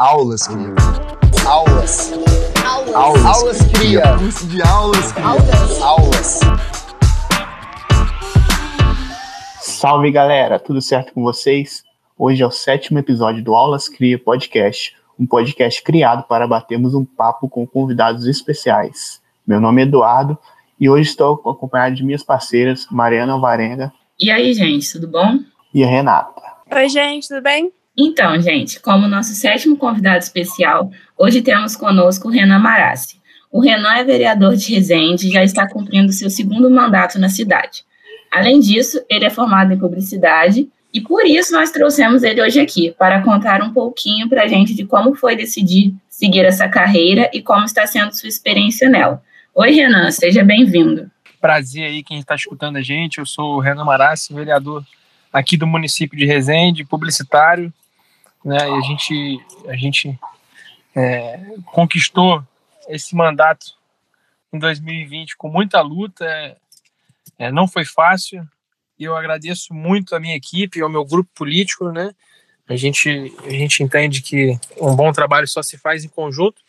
Aulas, cria. Aulas. Aulas. Aulas, Aulas cria. Curso de aulas, cria. Aulas. Aulas. Salve galera, tudo certo com vocês? Hoje é o sétimo episódio do Aulas Cria Podcast, um podcast criado para batermos um papo com convidados especiais. Meu nome é Eduardo e hoje estou acompanhado de minhas parceiras Mariana Alvarenga E aí, gente, tudo bom? e a Renata. Oi, gente, tudo bem? Então, gente, como nosso sétimo convidado especial, hoje temos conosco o Renan Marassi. O Renan é vereador de Resende e já está cumprindo seu segundo mandato na cidade. Além disso, ele é formado em publicidade e por isso nós trouxemos ele hoje aqui, para contar um pouquinho para a gente de como foi decidir seguir essa carreira e como está sendo sua experiência nela. Oi, Renan, seja bem-vindo. Prazer aí quem está escutando a gente. Eu sou o Renan Marassi, vereador aqui do município de Resende, publicitário, né? E a gente, a gente é, conquistou esse mandato em 2020 com muita luta. É, é, não foi fácil. E eu agradeço muito a minha equipe, ao meu grupo político, né? A gente, a gente entende que um bom trabalho só se faz em conjunto.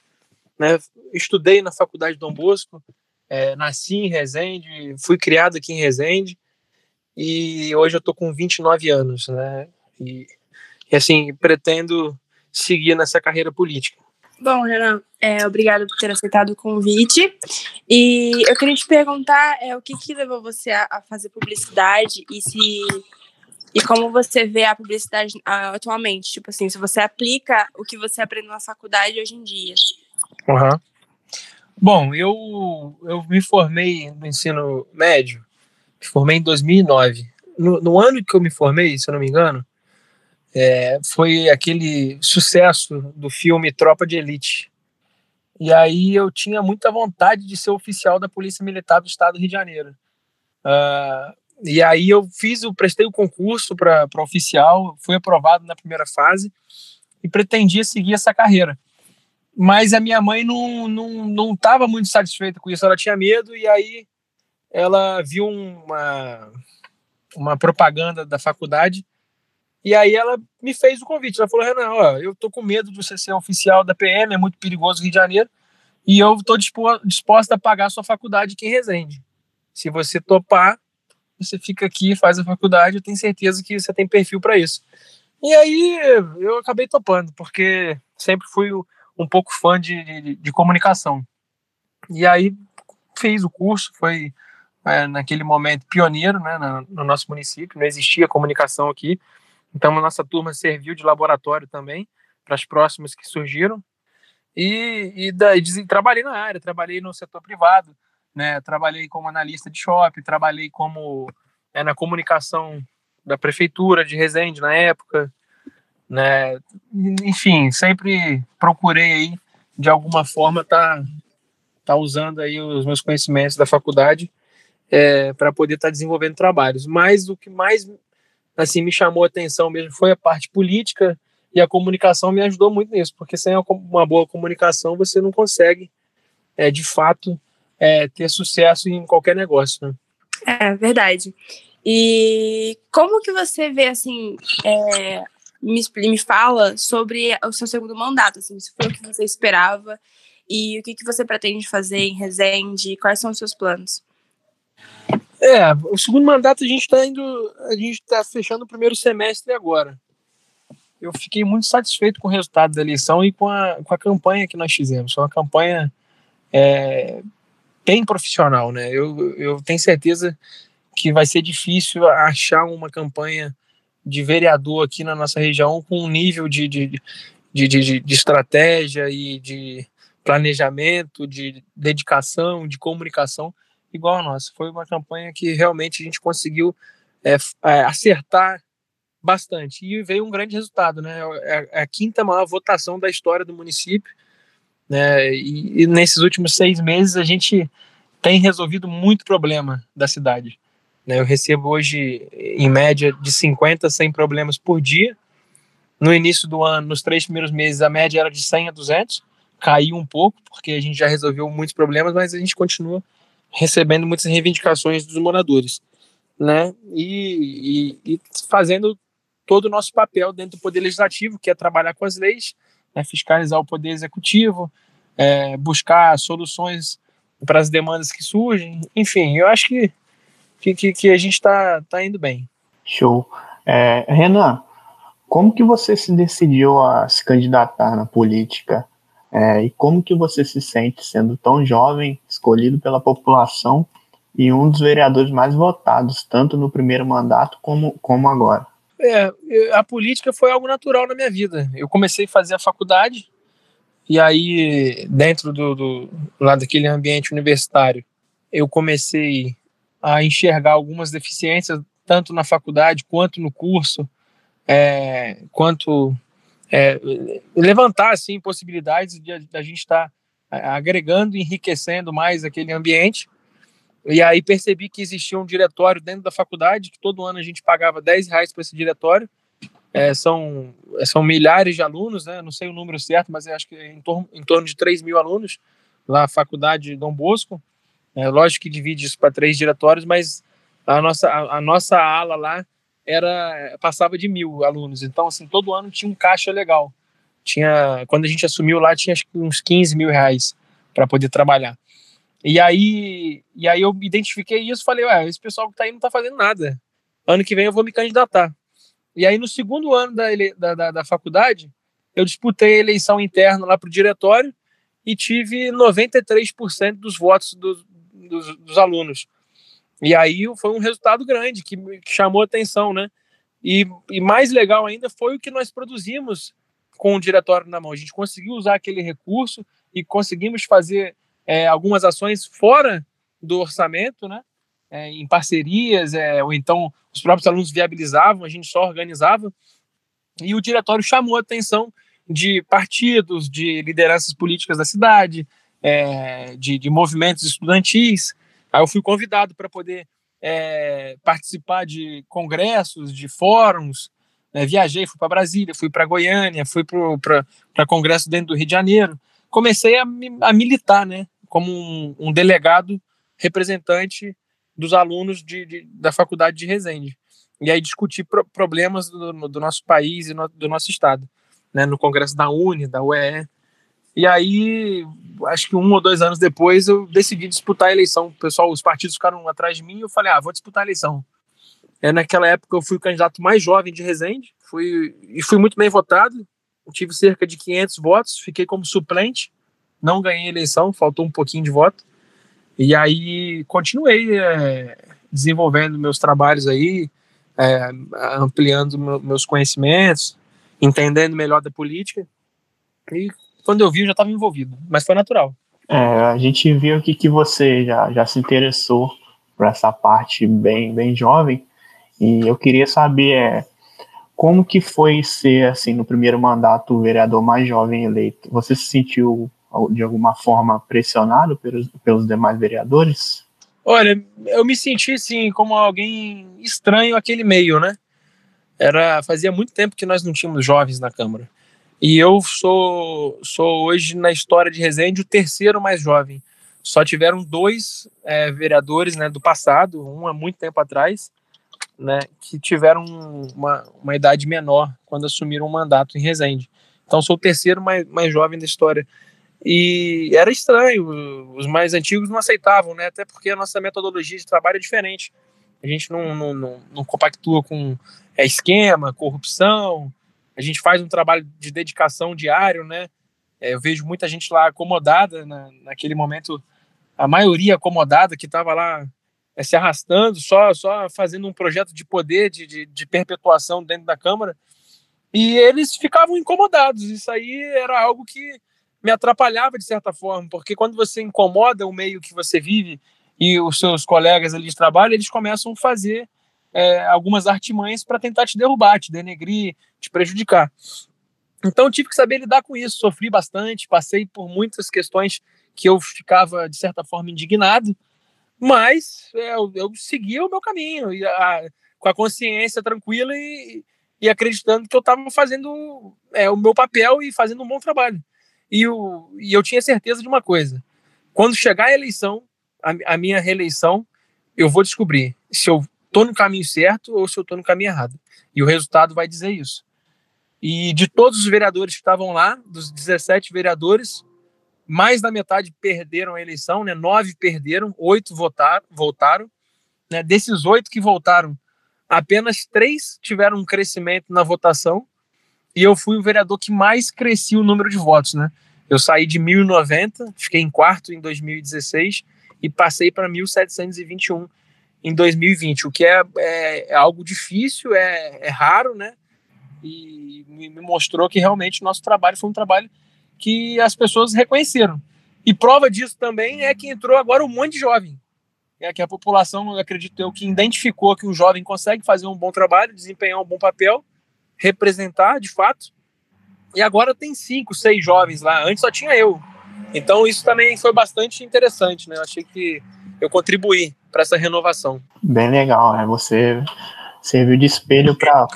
Né? Estudei na Faculdade Dom Bosco, é, nasci em Resende, fui criado aqui em Resende e hoje eu tô com 29 anos, né? E, e assim, pretendo seguir nessa carreira política. Bom, Renan, é, obrigada por ter aceitado o convite. E eu queria te perguntar é, o que, que levou você a, a fazer publicidade e se e como você vê a publicidade ah, atualmente? Tipo assim, se você aplica o que você aprendeu na faculdade hoje em dia. Uhum. Bom, eu, eu me formei no ensino médio, me formei em 2009. No, no ano que eu me formei, se eu não me engano, é, foi aquele sucesso do filme Tropa de Elite. E aí eu tinha muita vontade de ser oficial da Polícia Militar do Estado do Rio de Janeiro. Ah, e aí eu fiz, eu prestei o concurso para oficial, fui aprovado na primeira fase e pretendia seguir essa carreira. Mas a minha mãe não não não estava muito satisfeita com isso, ela tinha medo e aí ela viu uma uma propaganda da faculdade e aí ela me fez o convite. Ela falou: Renan, ó, eu tô com medo de você ser oficial da PM, é muito perigoso no Rio de Janeiro, e eu tô dispo- disposta a pagar a sua faculdade aqui em Resende. Se você topar, você fica aqui, faz a faculdade, eu tenho certeza que você tem perfil para isso. E aí eu acabei topando, porque sempre fui um pouco fã de, de, de comunicação. E aí fiz o curso, foi é, naquele momento pioneiro né, no, no nosso município, não existia comunicação aqui, então a nossa turma serviu de laboratório também para as próximas que surgiram. E, e daí trabalhei na área, trabalhei no setor privado, né? Trabalhei como analista de shopping, trabalhei como é, na comunicação da prefeitura de Resende na época, né? Enfim, sempre procurei aí de alguma forma tá tá usando aí os meus conhecimentos da faculdade é, para poder estar desenvolvendo trabalhos. Mas o que mais assim me chamou a atenção mesmo foi a parte política e a comunicação me ajudou muito nisso, porque sem uma boa comunicação você não consegue, é, de fato, é, ter sucesso em qualquer negócio. Né? É verdade. E como que você vê assim? é, me, me fala sobre o seu segundo mandato, assim, se foi o que você esperava e o que, que você pretende fazer em Resende, quais são os seus planos? É, o segundo mandato a gente está indo, a gente está fechando o primeiro semestre agora. Eu fiquei muito satisfeito com o resultado da eleição e com a, com a campanha que nós fizemos. Foi uma campanha é, bem profissional, né? Eu, eu tenho certeza que vai ser difícil achar uma campanha de vereador aqui na nossa região com um nível de, de, de, de, de estratégia e de planejamento, de dedicação, de comunicação igual a nossa. Foi uma campanha que realmente a gente conseguiu é, é, acertar bastante e veio um grande resultado, né? É é a quinta maior votação da história do município, né? E, e nesses últimos seis meses a gente tem resolvido muito problema da cidade. Né? Eu recebo hoje, em média, de 50 a 100 problemas por dia. No início do ano, nos três primeiros meses, a média era de 100 a 200. Caiu um pouco, porque a gente já resolveu muitos problemas, mas a gente continua recebendo muitas reivindicações dos moradores, né? E, e, e fazendo todo o nosso papel dentro do Poder Legislativo, que é trabalhar com as leis né, fiscalizar o poder executivo, é, buscar soluções para as demandas que surgem. Enfim, eu acho que, que, que a gente está tá indo bem. Show. É, Renan, como que você se decidiu a se candidatar na política? É, e como que você se sente sendo tão jovem, escolhido pela população e um dos vereadores mais votados, tanto no primeiro mandato como, como agora? É, a política foi algo natural na minha vida. Eu comecei a fazer a faculdade e aí dentro do, do lá daquele ambiente universitário, eu comecei a enxergar algumas deficiências tanto na faculdade quanto no curso, é, quanto é, levantar assim possibilidades de, de a gente estar tá agregando, enriquecendo mais aquele ambiente. E aí percebi que existia um diretório dentro da faculdade, que todo ano a gente pagava 10 reais para esse diretório. É, são, são milhares de alunos, né? não sei o número certo, mas acho que é em torno, em torno de 3 mil alunos lá na faculdade Dom Bosco. É, lógico que divide isso para três diretórios, mas a nossa, a, a nossa ala lá era passava de mil alunos. Então, assim, todo ano tinha um caixa legal. Tinha, quando a gente assumiu lá, tinha uns 15 mil reais para poder trabalhar. E aí, e aí eu identifiquei isso falei, ué, esse pessoal que tá aí não tá fazendo nada. Ano que vem eu vou me candidatar. E aí, no segundo ano da, da, da, da faculdade, eu disputei a eleição interna lá para o diretório e tive 93% dos votos do, dos, dos alunos. E aí foi um resultado grande que, que chamou atenção, né? E, e, mais legal ainda foi o que nós produzimos com o diretório na mão. A gente conseguiu usar aquele recurso e conseguimos fazer é, algumas ações fora do orçamento, né? É, em parcerias, é, ou então os próprios alunos viabilizavam, a gente só organizava. E o diretório chamou a atenção de partidos, de lideranças políticas da cidade, é, de, de movimentos estudantis, Aí eu fui convidado para poder é, participar de congressos, de fóruns. Né? Viajei, fui para Brasília, fui para Goiânia, fui para congresso dentro do Rio de Janeiro. Comecei a, a militar, né? Como um, um delegado representante dos alunos de, de, da faculdade de Resende. E aí discutir pro, problemas do, do, nosso país e no, do nosso estado. Né? No congresso da UNE, da UEE. E aí, acho que um ou dois anos depois, eu decidi disputar a eleição. O pessoal, os partidos ficaram atrás de mim e eu falei, ah, vou disputar a eleição. É, naquela época eu fui o candidato mais jovem de Resende fui, e fui muito bem votado. tive cerca de 500 votos, fiquei como suplente, não ganhei a eleição, faltou um pouquinho de voto. E aí continuei é, desenvolvendo meus trabalhos aí, é, ampliando meus conhecimentos, entendendo melhor da política. E quando eu vi, eu já estava envolvido, mas foi natural. É, a gente viu aqui que você já, já se interessou por essa parte bem, bem jovem, e eu queria saber é, como que foi ser, assim, no primeiro mandato, o vereador mais jovem eleito? Você se sentiu, de alguma forma, pressionado pelos, pelos demais vereadores? Olha, eu me senti, assim, como alguém estranho aquele meio, né? Era, fazia muito tempo que nós não tínhamos jovens na Câmara. E eu sou, sou hoje, na história de Resende, o terceiro mais jovem. Só tiveram dois é, vereadores né, do passado, um há muito tempo atrás, né, que tiveram uma, uma idade menor quando assumiram o um mandato em Resende. Então, sou o terceiro mais, mais jovem da história. E era estranho, os mais antigos não aceitavam, né, até porque a nossa metodologia de trabalho é diferente. A gente não, não, não, não compactua com é, esquema, corrupção, a gente faz um trabalho de dedicação diário, né? É, eu vejo muita gente lá acomodada na, naquele momento, a maioria acomodada que estava lá é, se arrastando, só, só fazendo um projeto de poder, de, de, de perpetuação dentro da Câmara, e eles ficavam incomodados. Isso aí era algo que me atrapalhava de certa forma, porque quando você incomoda o meio que você vive e os seus colegas ali de trabalho, eles começam a fazer é, algumas artimanhas para tentar te derrubar, te denegrir, te prejudicar. Então eu tive que saber lidar com isso, sofri bastante, passei por muitas questões que eu ficava, de certa forma, indignado, mas é, eu, eu o meu caminho, e a, com a consciência tranquila e, e acreditando que eu estava fazendo é, o meu papel e fazendo um bom trabalho. E, o, e eu tinha certeza de uma coisa: quando chegar a eleição, a, a minha reeleição, eu vou descobrir se eu estou no caminho certo ou se eu estou no caminho errado. E o resultado vai dizer isso. E de todos os vereadores que estavam lá, dos 17 vereadores, mais da metade perderam a eleição, né? Nove perderam, oito votaram, voltaram. Né? Desses oito que voltaram, apenas três tiveram um crescimento na votação. E eu fui o vereador que mais cresci o número de votos, né? Eu saí de 1090, fiquei em quarto em 2016 e passei para 1721 em 2020, o que é, é, é algo difícil, é, é, raro, né? E me mostrou que realmente o nosso trabalho foi um trabalho que as pessoas reconheceram. E prova disso também é que entrou agora um monte de jovem. É que a população, acredito eu, que identificou que o jovem consegue fazer um bom trabalho, desempenhar um bom papel, representar de fato. E agora tem cinco, seis jovens lá. Antes só tinha eu. Então isso também foi bastante interessante, né? Eu achei que eu contribuí para essa renovação. Bem legal, né? Você serviu de espelho para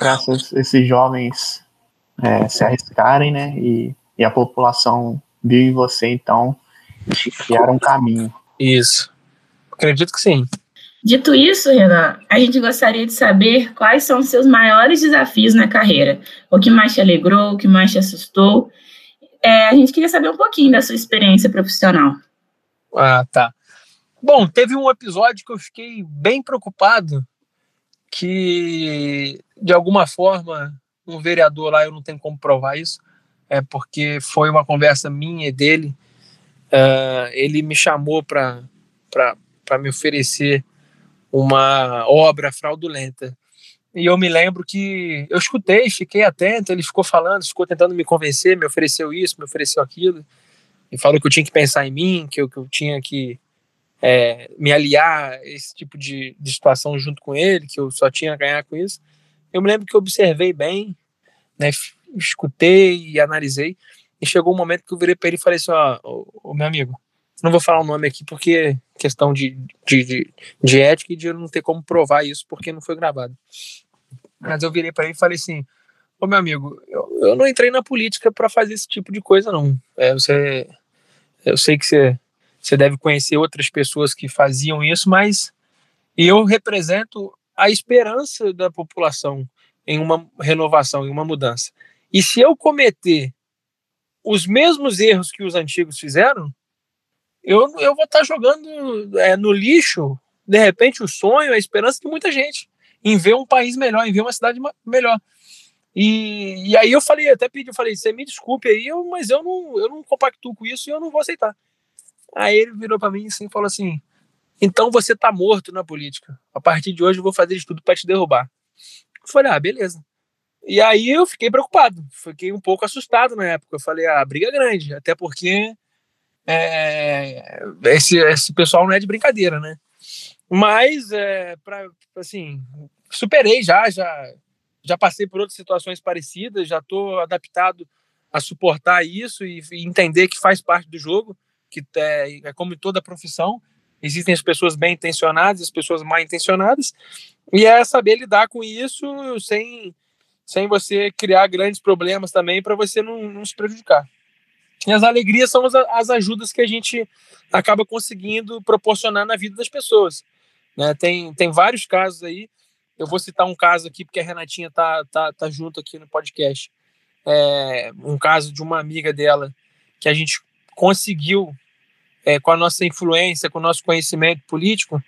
esses jovens é, se arriscarem, né? E, e a população viu em você, então, criar um caminho. Isso. Acredito que sim. Dito isso, Renan, a gente gostaria de saber quais são os seus maiores desafios na carreira. O que mais te alegrou, o que mais te assustou. É, a gente queria saber um pouquinho da sua experiência profissional. Ah, tá. Bom, teve um episódio que eu fiquei bem preocupado, que de alguma forma um vereador lá, eu não tenho como provar isso, é porque foi uma conversa minha e dele. Uh, ele me chamou para me oferecer uma obra fraudulenta. E eu me lembro que eu escutei, fiquei atento, ele ficou falando, ficou tentando me convencer, me ofereceu isso, me ofereceu aquilo, e falou que eu tinha que pensar em mim, que eu, que eu tinha que é, me aliar a esse tipo de, de situação junto com ele, que eu só tinha a ganhar com isso. Eu me lembro que observei bem, né, escutei e analisei, e chegou um momento que eu virei para ele e falei assim: Ó, oh, meu amigo, não vou falar o nome aqui porque questão de, de, de, de, ética e de eu não ter como provar isso porque não foi gravado. Mas eu virei para ele e falei assim: Ô meu amigo, eu, eu não entrei na política para fazer esse tipo de coisa, não. É, você, eu sei que você, você deve conhecer outras pessoas que faziam isso, mas eu represento a esperança da população em uma renovação, em uma mudança. E se eu cometer os mesmos erros que os antigos fizeram, eu, eu vou estar jogando é, no lixo, de repente, o sonho, a esperança de muita gente em ver um país melhor, em ver uma cidade melhor. E, e aí eu falei, até pedi, eu falei, você me desculpe aí, eu, mas eu não, eu não compactuo com isso e eu não vou aceitar. Aí ele virou para mim assim, falou assim, então você tá morto na política. A partir de hoje eu vou fazer de tudo para te derrubar. Eu falei, ah, beleza. E aí eu fiquei preocupado, fiquei um pouco assustado na época. Eu falei, ah, briga grande, até porque é, esse, esse pessoal não é de brincadeira, né? Mas, é, pra, assim, superei já, já, já passei por outras situações parecidas, já estou adaptado a suportar isso e, e, entender que faz parte do jogo, que é, é como toda profissão, existem as pessoas bem intencionadas, as pessoas mal intencionadas, e é saber lidar com isso sem, sem você criar grandes problemas também para você não, não se prejudicar. E as alegrias são as, as ajudas que a gente acaba conseguindo proporcionar na vida das pessoas. Né? Tem, tem vários casos aí. Eu vou citar um caso aqui, porque a Renatinha tá, tá, tá junto aqui no podcast. É, um caso de uma amiga dela que a gente conseguiu, é, com a nossa influência, com o nosso conhecimento político,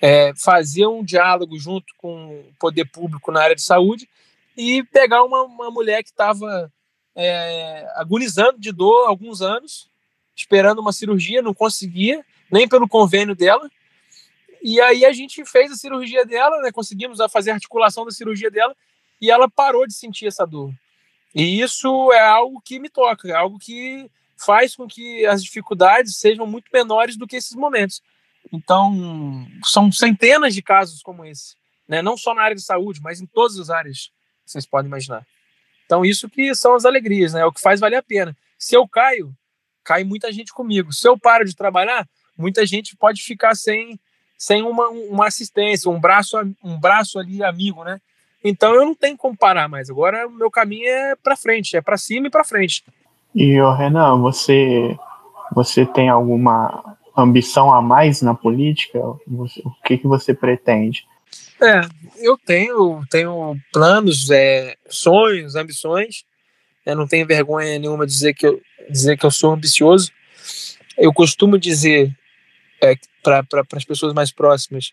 é, fazer um diálogo junto com o poder público na área de saúde e pegar uma, uma mulher que estava é, agonizando de dor há alguns anos, esperando uma cirurgia, não conseguia, nem pelo convênio dela. E aí a gente fez a cirurgia dela, né, conseguimos fazer a articulação da cirurgia dela e ela parou de sentir essa dor. E isso é algo que me toca, é algo que faz com que as dificuldades sejam muito menores do que esses momentos. Então, são centenas de casos como esse, né? não só na área de saúde, mas em todas as áreas que vocês podem imaginar. Então, isso que são as alegrias, né? É o que faz valer a pena. Se eu caio, cai muita gente comigo. Se eu paro de trabalhar, muita gente pode ficar sem, sem uma, uma assistência, um braço, um braço ali amigo, né? Então eu não tenho como parar mais. Agora o meu caminho é para frente, é para cima e para frente. E o Renan, você você tem alguma ambição a mais na política? o que que você pretende? É, eu tenho, tenho planos, é, sonhos, ambições. Eu não tenho vergonha nenhuma de dizer que eu, dizer que eu sou ambicioso. Eu costumo dizer é, para pra, as pessoas mais próximas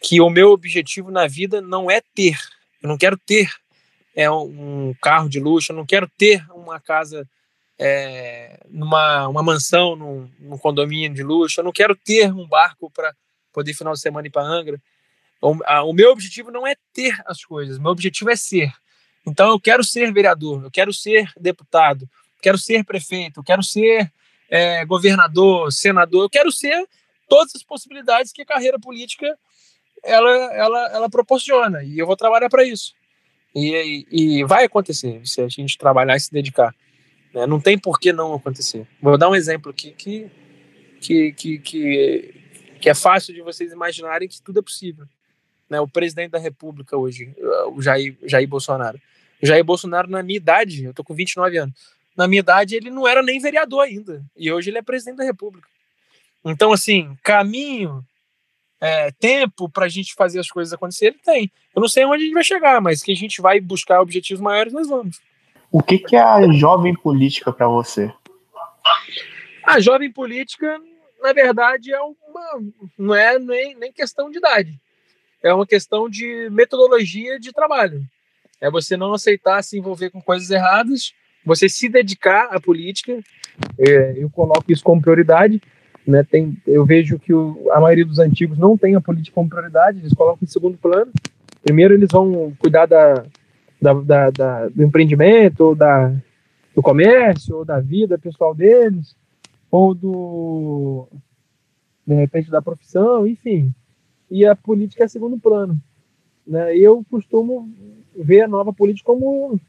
que o meu objetivo na vida não é ter. Eu não quero ter é, um carro de luxo, eu não quero ter uma casa é, numa uma mansão, num, num, condomínio de luxo, eu não quero ter um barco para poder final de semana ir para Angra. O, a, o meu objetivo não é ter as coisas, meu objetivo é ser. Então eu quero ser vereador, eu quero ser deputado, quero ser prefeito, quero ser é, governador, senador, eu quero ser todas as possibilidades que a carreira política ela, ela, ela proporciona e eu vou trabalhar para isso. E, e, e, vai acontecer se a gente trabalhar e se dedicar. Né? Não tem por que não acontecer. Vou dar um exemplo aqui que, que, que, que, que é fácil de vocês imaginarem que tudo é possível. Né? O presidente da República hoje, o Jair, Jair Bolsonaro. O Jair Bolsonaro, na minha idade, eu tô com 29 anos, na minha idade ele não era nem vereador ainda. E hoje ele é presidente da República. Então, assim, caminho, é, tempo para a gente fazer as coisas acontecerem, tem. Eu não sei onde a gente vai chegar, mas que a gente vai buscar objetivos maiores, nós vamos. O que, que é a jovem política para você? A jovem política, na verdade, é uma, não é nem, nem questão de idade. É uma questão de metodologia de trabalho. É você não aceitar se envolver com coisas erradas, você se dedicar à política. É, eu coloco isso como prioridade. Né, tem, eu vejo que o, a maioria dos antigos não tem a política como prioridade, eles colocam em segundo plano. Primeiro eles vão cuidar da, da, da, da do empreendimento, ou da, do comércio, ou da vida pessoal deles, ou do, de repente, da profissão, enfim. E a política é segundo plano. Né? Eu costumo ver a nova política como,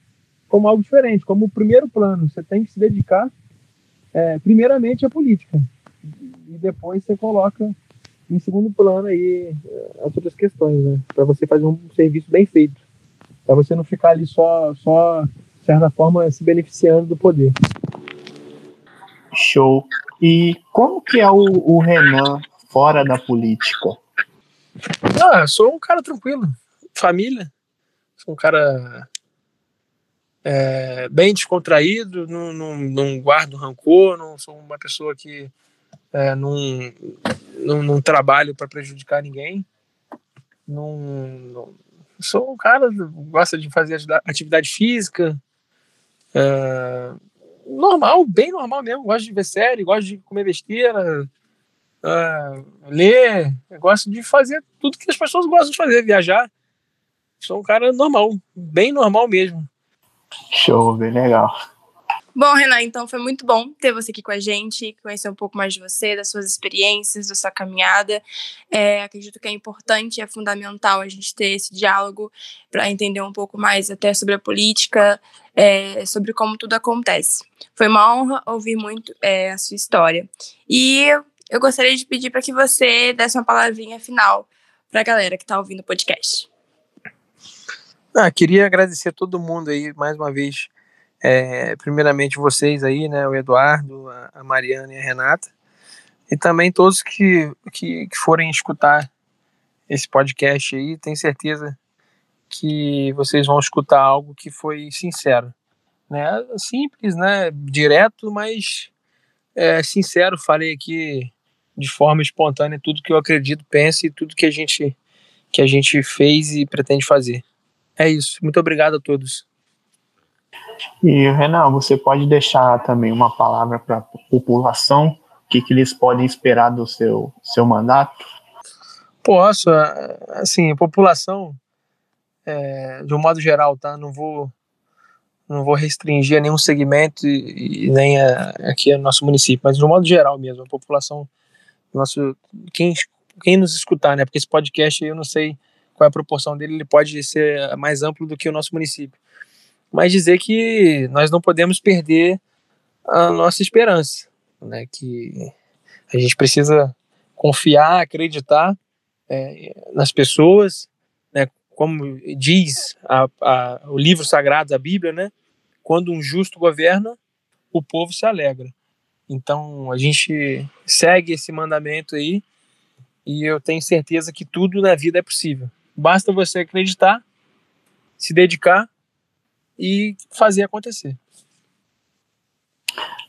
como algo diferente, como o primeiro plano. Você tem que se dedicar, é, primeiramente, à política e depois você coloca em segundo plano aí eh, as outras questões, né? Para você fazer um serviço bem feito, para você não ficar ali só, só de certa forma se beneficiando do poder. Show. E como que é o, o Renan fora da política? Ah, sou um cara tranquilo, família, sou um cara é, bem descontraído, não, não, não guardo rancor, não sou uma pessoa que é, num, num, num trabalho para prejudicar ninguém. Num, sou um cara que gosta de fazer atividade física. É, normal, bem normal mesmo. Gosto de ver série, gosto de comer besteira, é, ler. Gosto de fazer tudo que as pessoas gostam de fazer, viajar. Sou um cara normal, bem normal mesmo. Show, bem legal. Bom, Renan, então foi muito bom ter você aqui com a gente, conhecer um pouco mais de você, das suas experiências, da sua caminhada. É, acredito que é importante, é fundamental a gente ter esse diálogo para entender um pouco mais até sobre a política, é, sobre como tudo acontece. Foi uma honra ouvir muito é, a sua história. E eu gostaria de pedir para que você desse uma palavrinha final para a galera que está ouvindo o podcast. Ah, queria agradecer a todo mundo aí mais uma vez é, primeiramente vocês aí, né, o Eduardo, a Mariana e a Renata, e também todos que, que, que forem escutar esse podcast aí, tenho certeza que vocês vão escutar algo que foi sincero, né, simples, né, direto, mas é, sincero, falei aqui de forma espontânea tudo que eu acredito, penso e tudo que a gente que a gente fez e pretende fazer. É isso. Muito obrigado a todos. E, Renan, você pode deixar também uma palavra para a população, o que, que eles podem esperar do seu, seu mandato? Posso, assim, a população, é, de um modo geral, tá? Não vou, não vou restringir a nenhum segmento e, e nem a, aqui no nosso município, mas de um modo geral mesmo, a população, nosso, quem, quem nos escutar, né? Porque esse podcast eu não sei qual é a proporção dele, ele pode ser mais amplo do que o nosso município mas dizer que nós não podemos perder a nossa esperança, né? Que a gente precisa confiar, acreditar é, nas pessoas, né? Como diz a, a, o livro sagrado da Bíblia, né? Quando um justo governa, o povo se alegra. Então a gente segue esse mandamento aí e eu tenho certeza que tudo na vida é possível. Basta você acreditar, se dedicar e fazer acontecer.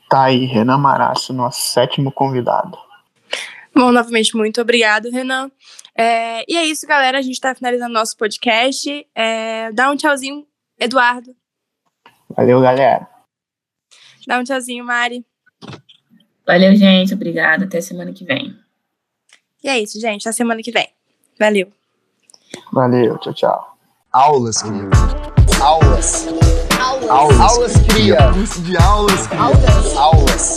Tá aí, Renan Marasso, nosso sétimo convidado. Bom, novamente, muito obrigado, Renan. É, e é isso, galera. A gente está finalizando nosso podcast. É, dá um tchauzinho, Eduardo. Valeu, galera. Dá um tchauzinho, Mari. Valeu, gente. Obrigada. Até semana que vem. E é isso, gente. Até semana que vem. Valeu. Valeu, tchau, tchau. Aulas, cria. Aulas. Aulas. Aulas, cria. Curso de aulas, cria. Aulas. Aulas.